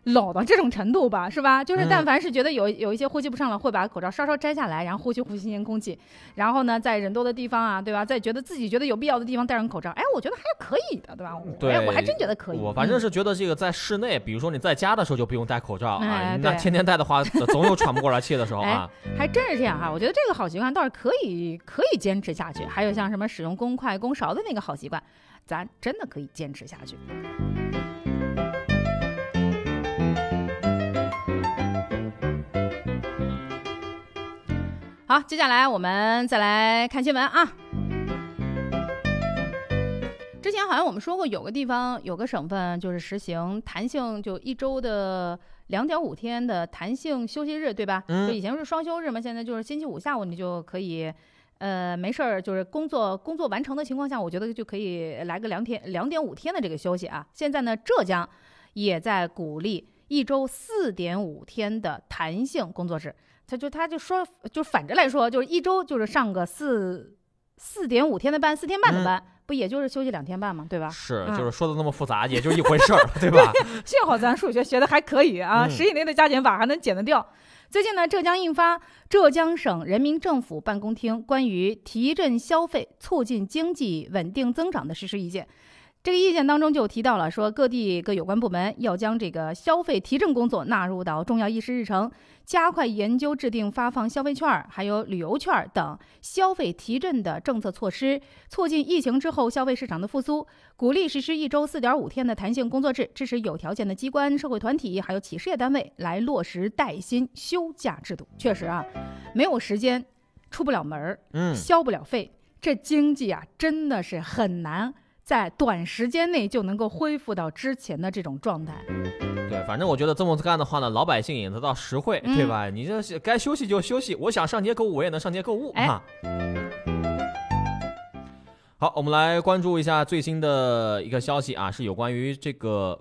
N: 老到这种程度吧，是吧？就是
O: 嗯
N: 但凡是觉得有有一些呼吸不上了，会把口罩稍稍摘下来，然后呼吸呼吸新鲜空气，然后呢，在人多的地方啊，对吧？在觉得自己觉得有必要的地方戴上口罩，哎，我觉得还是可以的，对吧？
O: 对，
N: 哎我还真觉得可以。
O: 我反正
N: 嗯
O: 是觉得这个在室内，比如说你在家的时候就不用戴口罩啊，那天天戴的话，总有喘不过来气的时候啊。
N: 哎，还真是这样哈。我觉得这个好习惯倒是可以可以坚持下去。还有像什么使用公筷公勺的那个好习惯，咱真的可以坚持下去。好，接下来我们再来看新闻啊。之前好像我们说过，有个地方有个省份就是实行弹性，就一周的两点五天的弹性休息日，对吧？
O: 嗯
N: 就以前是双休日嘛，现在就是星期五下午你就可以，呃，没事儿，就是工作工作完成的情况下，我觉得就可以来个两天两点五天的这个休息啊。现在呢，浙江也在鼓励一周四点五天的弹性工作制。他就他就说，就反着来说，就是一周就是上个四四点五天的班，四天半的班，不也就是休息两天半吗？对吧？
O: 嗯是，
N: 嗯
O: 就是说的那么复杂，也就一回事儿，对吧？
N: 幸好咱数学学的还可以啊，
O: 嗯
N: 十以内的加减法还能减得掉。最近呢，浙江印发《浙江省人民政府办公厅关于提振消费、促进经济稳定增长的实施意见》。这个意见当中就提到了，说各地各有关部门要将这个消费提振工作纳入到重要议事日程，加快研究制定发放消费券儿、还有旅游券儿等消费提振的政策措施，促进疫情之后消费市场的复苏，鼓励实施一周四点五天的弹性工作制，支持有条件的机关、社会团体还有企事业单位来落实带薪休假制度。确实啊，没有时间，出不了门儿，
O: 嗯
N: 消不了费，这经济啊真的是很难在短时间内就能够恢复到之前的这种状态。
O: 对，反正我觉得这么干的话呢，老百姓也得到实惠，
N: 嗯
O: 对吧？你这是该休息就休息，我想上街购物，我也能上街购物
N: 哎
O: 哈。好，我们来关注一下最新的一个消息啊，是有关于这个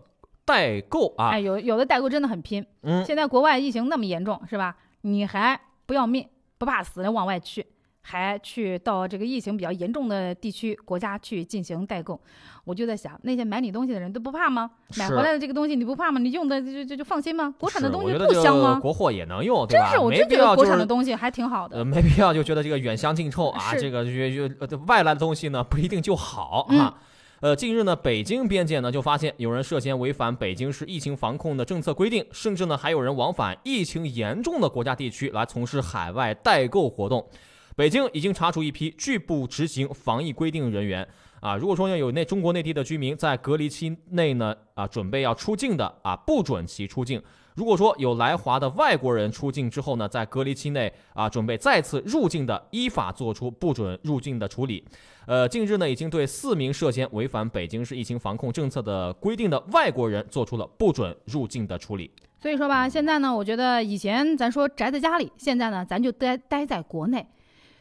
O: 代购啊。
N: 哎，有有的代购真的很拼。
O: 嗯
N: 现在国外疫情那么严重，是吧？你还不要命，不怕死的往外去，还去到这个疫情比较严重的地区国家去进行代购。我就在想，那些买你东西的人都不怕吗？买回来的这个东西你不怕吗？你用的就就就放心吗？国产的东西不香吗？
O: 国货也能用，对吧？
N: 真是，我
O: 没
N: 真觉得国产的东西还挺好的。
O: 呃，没必要就觉得这个远香近臭啊，这个越越呃外来的东西呢不一定就好啊。呃，近日呢，北京边界呢就发现有人涉嫌违反北京市疫情防控的政策规定，甚至呢还有人往返疫情严重的国家地区来从事海外代购活动。北京已经查处一批拒不执行防疫规定人员。啊，如果说呢有内中国内地的居民在隔离期内呢啊准备要出境的啊，不准其出境。如果说有来华的外国人出境之后呢，在隔离期内啊准备再次入境的，依法作出不准入境的处理。呃，近日呢已经对四名涉嫌违反北京市疫情防控政策的规定的外国人做出了不准入境的处理。
N: 所以说吧，现在呢，我觉得以前咱说宅在家里，现在呢，咱就待待在国内，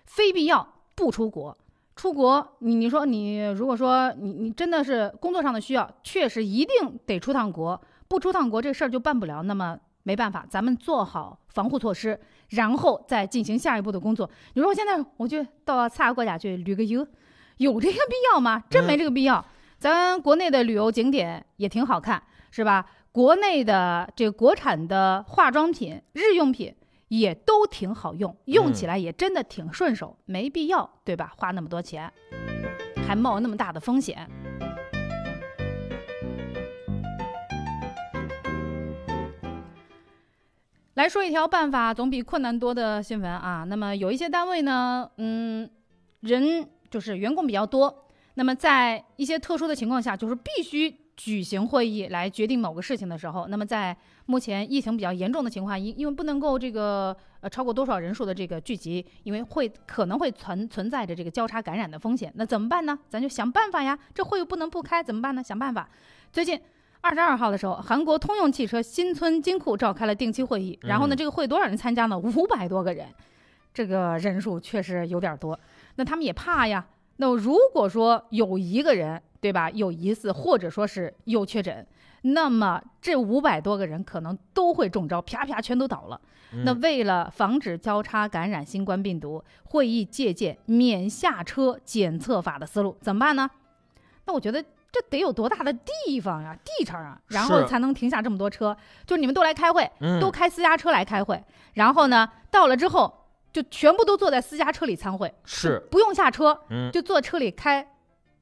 N: 非必要不出国。出国，你你说你如果说你你真的是工作上的需要，确实一定得出趟国，不出趟国这事儿就办不了。那么没办法，咱们做好防护措施，然后再进行下一步的工作。你说我现在我就到其他国家去旅个游，有这个必要吗？真没这个必要。咱国内的旅游景点也挺好看，是吧？国内的这个国产的化妆品、日用品也都挺好用，用起来也真的挺顺手，没必要，对吧？花那么多钱，还冒那么大的风险。来说一条办法总比困难多的新闻啊。那么有一些单位呢，嗯，人就是员工比较多，那么在一些特殊的情况下，就是必须举行会议来决定某个事情的时候，那么在目前疫情比较严重的情况，因因为不能够这个呃超过多少人数的这个聚集，因为会可能会存存在着这个交叉感染的风险，那怎么办呢？咱就想办法呀。这会不能不开，怎么办呢？想办法。最近。二十二号的时候，韩国通用汽车新村金库召开了定期会议，然后呢，
O: 嗯
N: 这个会多少人参加呢？五百多个人，这个人数确实有点多。那他们也怕呀。那如果说有一个人，对吧，有疑似或者说是有确诊，那么这五百多个人可能都会中招，啪啪全都倒了。那
O: 嗯
N: 为了防止交叉感染新冠病毒，会议借鉴免下车检测法的思路，怎么办呢？那我觉得这得有多大的地方呀，地场啊，然后才能停下这么多车。就你们都来开会，
O: 嗯
N: 都开私家车来开会，然后呢，到了之后就全部都坐在私家车里参会，
O: 是
N: 不用下车，
O: 嗯
N: 就坐车里开，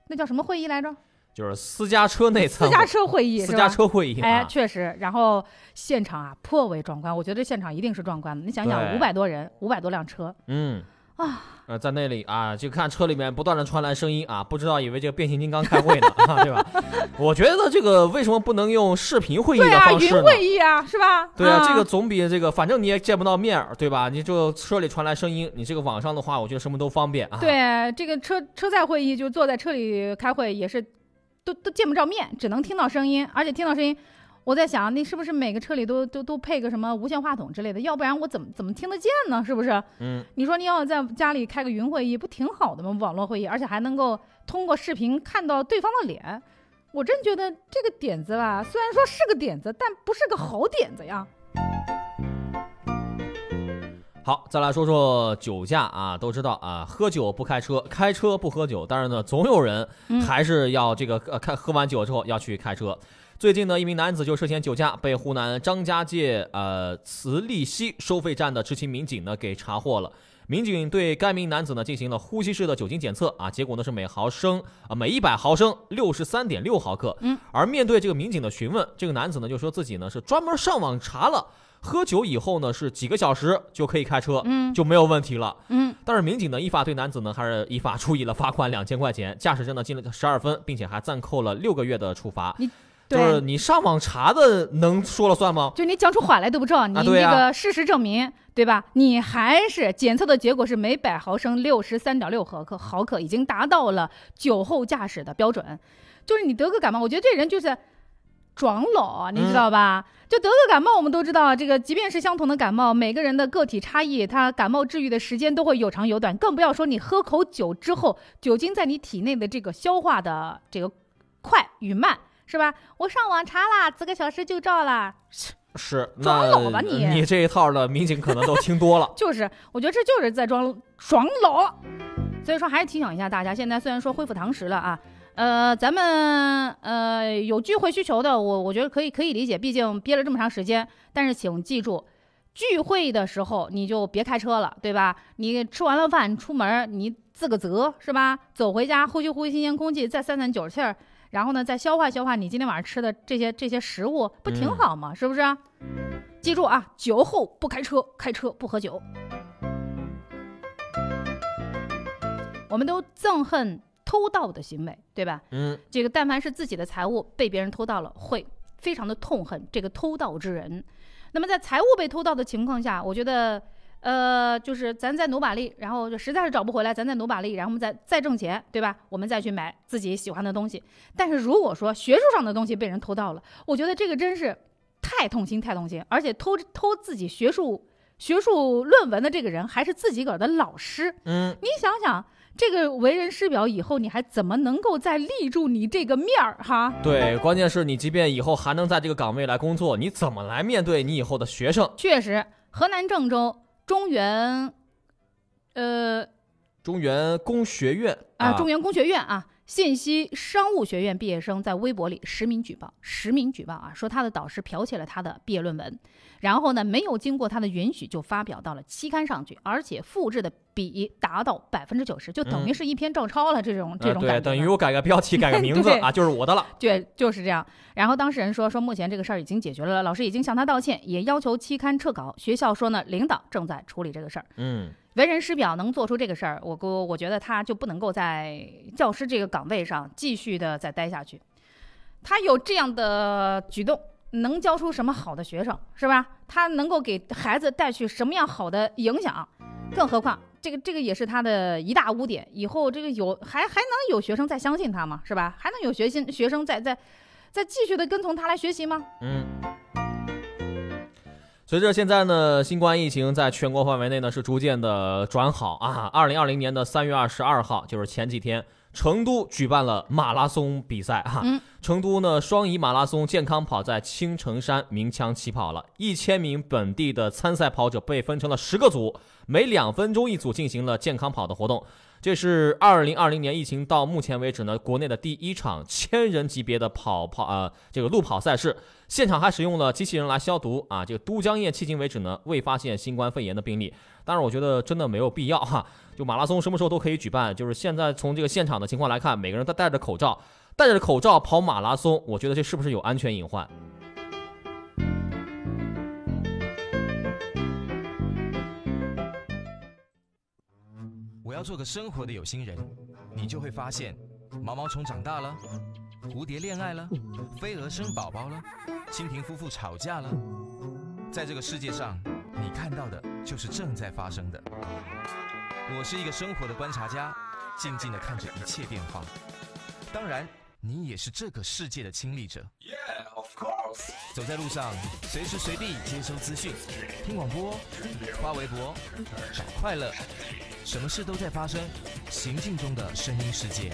N: 那叫什么会议来着？
O: 就是私家车内参
N: 私家车会议，
O: 私家车会议，
N: 哎，
O: 啊
N: 确实。然后现场啊颇为壮观，我觉得现场一定是壮观的。你想想，五百多人，五百多辆车
O: 嗯。
N: 啊，
O: 呃，在那里啊，就看车里面不断的传来声音啊，不知道以为这个变形金刚开会呢，啊、对吧？我觉得这个为什么不能用视频会议
N: 对啊，云
O: 的方式呢？
N: 会议啊，是吧？
O: 对啊，这个总比这个，反正你也见不到面儿，对吧？你就车里传来声音，你这个网上的话，我觉得什么都方便啊。，
N: 对，这个车车载会议就坐在车里开会，也是都都见不着面，只能听到声音，而且听到声音。我在想，那是不是每个车里都都都配个什么无线话筒之类的？要不然我怎么怎么听得见呢？是不是？
O: 嗯，
N: 你说你要在家里开个云会议，不挺好的吗？网络会议，而且还能够通过视频看到对方的脸。我真觉得这个点子吧，虽然说是个点子，但不是个好点子呀。
O: 好，再来说说酒驾啊，都知道啊，喝酒不开车，开车不喝酒。但是呢，总有人
N: 嗯
O: 还是要这个呃，开喝完酒之后要去开车。最近呢，一名男子就涉嫌酒驾，被湖南张家界呃慈利西收费站的执勤民警呢给查获了。民警对该名男子呢进行了呼吸式的酒精检测啊，结果呢是每毫升啊每一百毫升六十三点六毫克。
N: 嗯，
O: 而面对这个民警的询问，这个男子呢就说自己呢是专门上网查了，喝酒以后呢是几个小时就可以开车，
N: 嗯
O: 就没有问题了。
N: 嗯，
O: 但是民警呢依法对男子呢还是依法处以了罚款两千块钱，驾驶证呢进了十二分，并且还暂扣了六个月的处罚。
N: 你
O: 就是你上网查的能说了算吗？
N: 就你讲出话来都不知道，你这
O: 啊对呀
N: 个事实证明，对吧？你还是检测的结果是每百毫升六十三点六毫克，毫克已经达到了酒后驾驶的标准。就是你得个感冒，我觉得这人就是装老，你知道吧？就得个感冒，我们都知道，这个即便是相同的感冒，每个人的个体差异，他感冒治愈的时间都会有长有短，更不要说你喝口酒之后，酒精在你体内的这个消化的这个快与慢，是吧？我上网查啦，几个小时就照啦。
O: 是，
N: 装老吧你
O: 你这一套的民警可能都听多了。
N: 就是，我觉得这就是在装装老。所以说，还是提醒一下大家，现在虽然说恢复堂食了啊，呃，咱们呃有聚会需求的，我我觉得可以可以理解，毕竟憋了这么长时间。但是请记住，聚会的时候你就别开车了，对吧？你吃完了饭出门，你自个责是吧？走回家呼吸呼吸新鲜空气，再散散酒气儿。然后呢，再消化消化你今天晚上吃的这些这些食物，不挺
O: 嗯
N: 好吗？是不是？记住啊，酒后不开车，开车不喝酒。我们都憎恨偷盗的行为，对吧？
O: 嗯，
N: 这个但凡是自己的财物被别人偷盗了，会非常的痛恨这个偷盗之人。那么在财物被偷盗的情况下，我觉得，呃，就是咱再努把力，然后就实在是找不回来，咱再努把力，然后我们再再挣钱，对吧？我们再去买自己喜欢的东西。但是如果说学术上的东西被人偷盗了，我觉得这个真是太痛心，太痛心，而且偷偷自己学术学术论文的这个人还是自己个儿的老师，
O: 嗯，
N: 你想想。这个为人师表以后，你还怎么能够再立住你这个面儿哈？
O: 对，关键是你即便以后还能在这个岗位来工作，你怎么来面对你以后的学生？
N: 确实，河南郑州中原，呃
O: 中原工学院
N: 啊，中原工学院啊，信息商务学院毕业生在微博里实名举报，实名举报啊，说他的导师剽窃了他的毕业论文，然后呢，没有经过他的允许就发表到了期刊上去，而且复制的比达到百分之九十，就等于
O: 嗯
N: 是一篇照抄了。这种这种感觉
O: 等于我改个标题，改个 名字啊，就是我的了。
N: 对，就是这样。然后当事人说，说目前这个事儿已经解决了，老师已经向他道歉，也要求期刊撤稿。学校说呢，领导正在处理这个事儿。
O: 嗯，
N: 为人师表能做出这个事儿，我我我觉得他就不能够在教师这个岗位上继续的再待下去。他有这样的举动，能教出什么好的学生，是吧？他能够给孩子带去什么样好的影响？更何况，这个这个也是他的一大污点。以后这个有还还能有学生再相信他吗？是吧？还能有学 sinh 学生再再再继续的跟从他来学习吗？
O: 嗯。随着现在呢，新冠疫情在全国范围内呢是逐渐的转好啊。二零二零年的三月二十二号，就是前几天，成都举办了马拉松比赛哈、
N: 嗯
O: 成都呢双遗马拉松健康跑在青城山鸣枪起跑了，一千名本地的参赛跑者被分成了十个组，每两分钟一组进行了健康跑的活动。这是二零二零年疫情到目前为止呢，国内的第一场 千人级别的跑跑啊，这个路跑赛事，现场还使用了机器人来消毒啊。这个都江堰迄今为止呢，未发现新冠肺炎的病例。当然，我觉得真的没有必要哈。就马拉松什么时候都可以举办，就是现在从这个现场的情况来看，每个人都戴着口罩，戴着口罩跑马拉松，我觉得这是不是有安全隐患？
Q: 我要做个生活的有心人，你就会发现，毛毛虫长大了，蝴蝶恋爱了，飞蛾生宝宝了，蜻蜓夫妇吵架了。在这个世界上，你看到的就是正在发生的。我是一个生活的观察家，静静的看着一切变化。当然，你也是这个世界的亲历者。走在路上，随时随地接收资讯，听广播，发微博，找快乐，什么事都在发生，行进中的声音世界。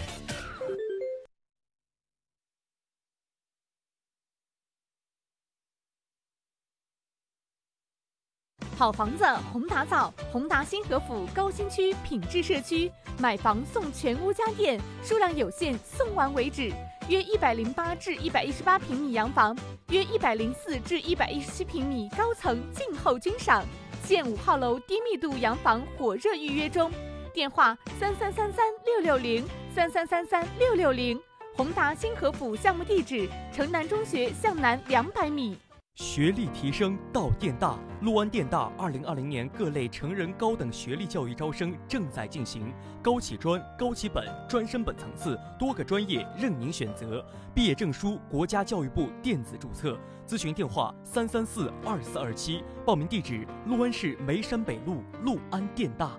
F: 好房子，宏达造，宏达新河府高新区品质社区，买房送全屋家电，数量有限，送完为止。约一百零八至一百一十八平米洋房，约一百零四至一百一十七平米高层静候君赏。建五号楼低密度洋房火热预约中，电话三三三三六六零三三三三六六零。宏达新河府项目地址：城南中学向南两百米。
E: 学历提升到电大，陆安电大二零二零年各类成人高等学历教育招生正在进行，高起专、高起本、专升本层次，多个专业任您选择。毕业证书国家教育部电子注册，咨询电话三三四二四二七，报名地址陆安市梅山北路陆安电大。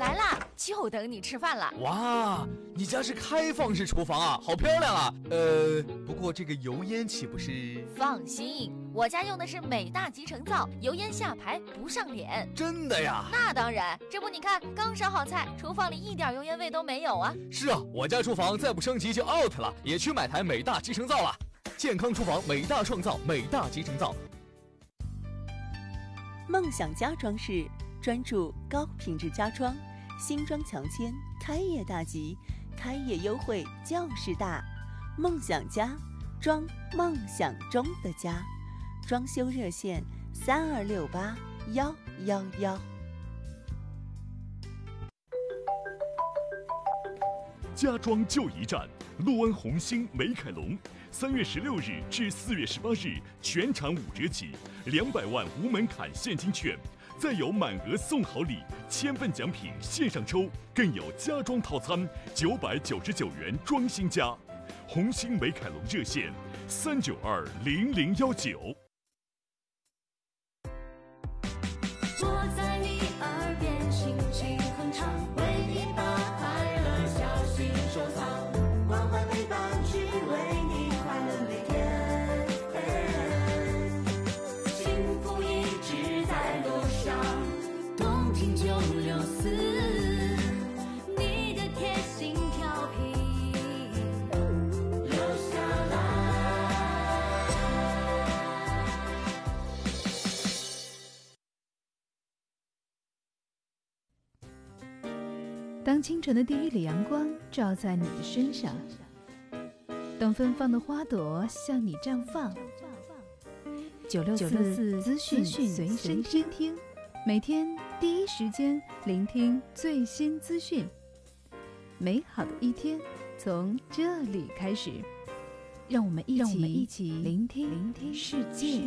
T: 来啦，就等你吃饭了。
D: 哇，你家是开放式厨房啊，好漂亮啊！呃，不过这个油烟岂不是？
T: 放心，我家用的是美大集成灶，油烟下排不上脸。
D: 真的呀？
T: 那当然，这不你看，刚烧好菜，厨房里一点油烟味都没有啊。
D: 是啊，我家厨房再不升级就 out 了，也去买台美大集成灶了。健康厨房，美大创造，美大集成灶。
H: 梦想家装饰专注高品质家装。新装强签，开业大吉，开业优惠就是大，梦想家，装梦想中的家，装修热线三二六八幺幺幺。
G: 家装就一站，陆安红星美凯龙，三月十六日至四月十八日全场五折起，两百万无门槛现金券。再有满额送好礼，千份奖品线上抽，更有家装套餐九百九十九元装新家。红星美凯龙热线三九二零零幺九。
M: 当清晨的第一缕阳光照在你的身上，等芬芳的花朵向你绽放。九六四资讯随身听，每天第一时间聆听最新资讯。美好的一天从这里开始，让我们一起一起聆听聆听世界。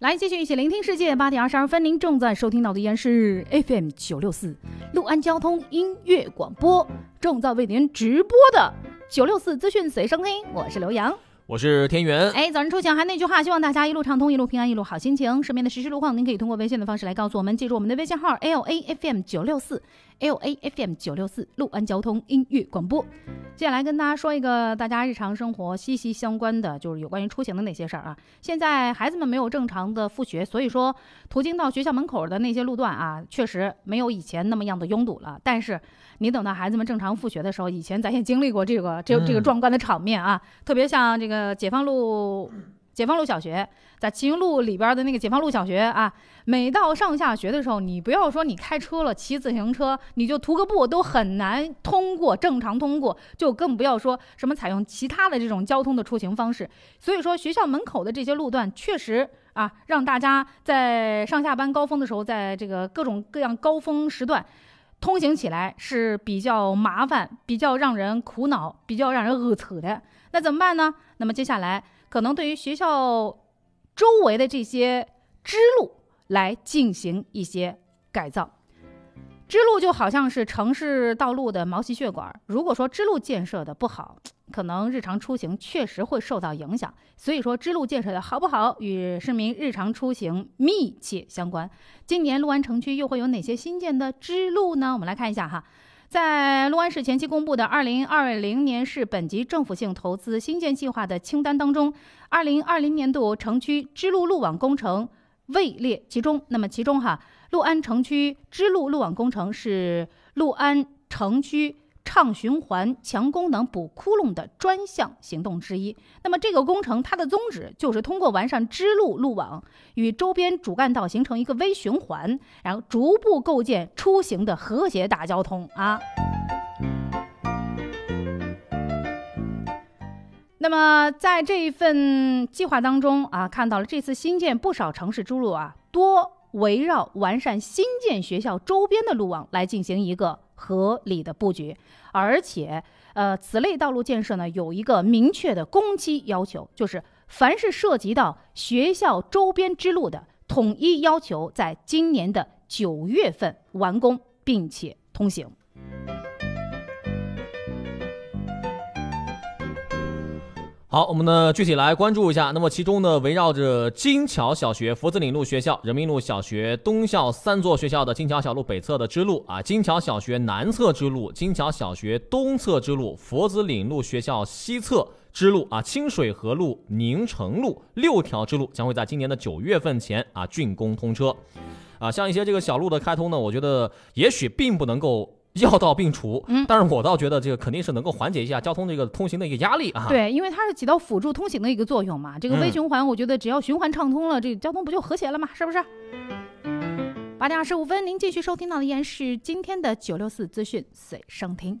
N: 来，继续一起聆听世界。八点二十二分，您正在收听到的依然是 FM 九六四六安交通音乐广播，正在为您直播的九六四资讯随声听。我是刘洋，
O: 我是天元。
N: 哎，早晨出行还那句话，希望大家一路畅通，一路平安，一路好心情。身边的实时路况，您可以通过微信的方式来告诉我们，记住我们的微信号 L A F M 九六四 L A F M 九六四陆安交通音乐广播。接下来跟大家说一个大家日常生活息息相关的，就是有关于出行的那些事儿啊。现在孩子们没有正常的复学，所以说途经到学校门口的那些路段啊，确实没有以前那么样的拥堵了。但是你等到孩子们正常复学的时候，以前咱也经历过这个这这个壮观的场面啊，特别像这个解放路。解放路小学，在秦云路里边的那个解放路小学啊，每到上下学的时候，你不要说你开车了、骑自行车，你就徒个步都很难通过，正常通过，就更不要说什么采用其他的这种交通的出行方式。所以说，学校门口的这些路段确实啊，让大家在上下班高峰的时候，在这个各种各样高峰时段。通行起来是比较麻烦、比较让人苦恼、比较让人恶扯的。那怎么办呢？那么接下来可能对于学校周围的这些支路来进行一些改造。支路就好像是城市道路的毛细血管，如果说支路建设的不好，可能日常出行确实会受到影响。所以说，支路建设的好不好，与市民日常出行密切相关。今年六安城区又会有哪些新建的支路呢？我们来看一下哈，在六安市前期公布的二零二零年市本级政府性投资新建计划的清单当中，二零二零年度城区支路路网工程位列其中。那么其中哈。六安城区支路路网工程是六安城区畅循环强功能补窟窿的专项行动之一。那么这个工程它的宗旨就是通过完善支路路网与周边主干道形成一个微循环，然后逐步构建出行的和谐大交通啊。那么在这一份计划当中啊，看到了这次新建不少城市支路啊多。围绕完善新建学校周边的路网来进行一个合理的布局，而且，呃，此类道路建设呢有一个明确的工期要求，就是凡是涉及到学校周边之路的，统一要求在今年的九月份完工并且通行。
O: 好，我们呢具体来关注一下。那么其中呢，围绕着金桥小学、佛子岭路学校、人民路小学、东校三座学校的金桥小路北侧的支路啊，金桥小学南侧支路、金桥小学东侧支路、佛子岭路学校西侧支路啊，清水河路、宁城路六条支路将会在今年的九月份前啊竣工通车。啊，像一些这个小路的开通呢，我觉得也许并不能够。药到病除，嗯，但是我倒觉得这个肯定是能够缓解一下交通这个通行的一个压力啊。
N: 对，因为它是起到辅助通行的一个作用嘛。这个微循环，我觉得只要循环畅通了，这个交通不就和谐了嘛？是不是？八点二十五分，您继续收听到的依然是今天的九六四资讯随声听。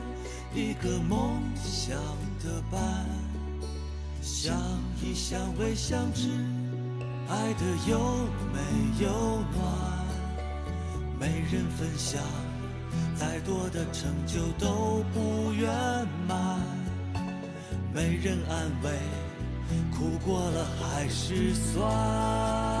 A: 一个梦想的伴，相依相偎相知，爱的有美有暖。没人分享，再多的成就都不圆满。没人安慰，苦过了还是酸。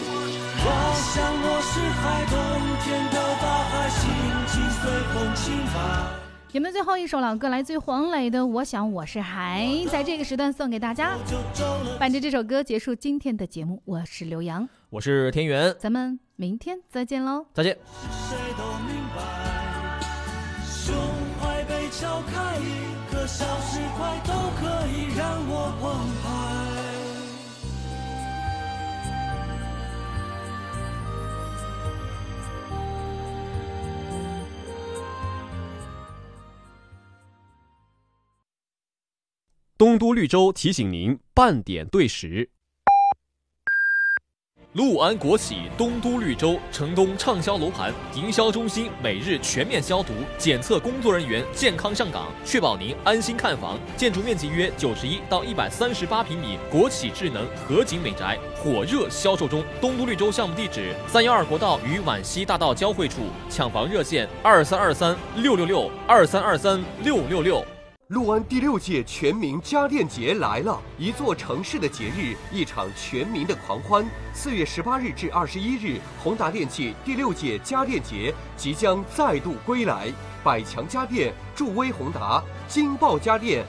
A: 我想我是海，冬天的大海，心情随风轻摆。
N: 节目的最后一首老歌来自于黄磊的《我想我是海》，在这个时段送给大家。伴着这首歌结束今天的节目，我是刘洋，
U: 我是田园，
N: 咱们明天再见喽，
U: 再见。
A: 谁都明白，胸怀被敲开，一颗小石块都可以让我澎湃。
B: 东都绿洲提醒您半点对时。
O: 陆安国企东都绿洲城东畅销楼盘营销中心每日全面消毒检测，工作人员健康上岗，确保您安心看房。建筑面积约九十一到一百三十八平米，国企智能合景美宅火热销售中。东都绿洲项目地址：三幺二国道与皖西大道交汇处，抢房热线：二三二三六六六二三二三六六六。
I: 陆安第六届全民家电节来了！一座城市的节日，一场全民的狂欢。四月十八日至二十一日，宏达电器第六届家电节即将再度归来。百强家电、助威宏达、金爆家电、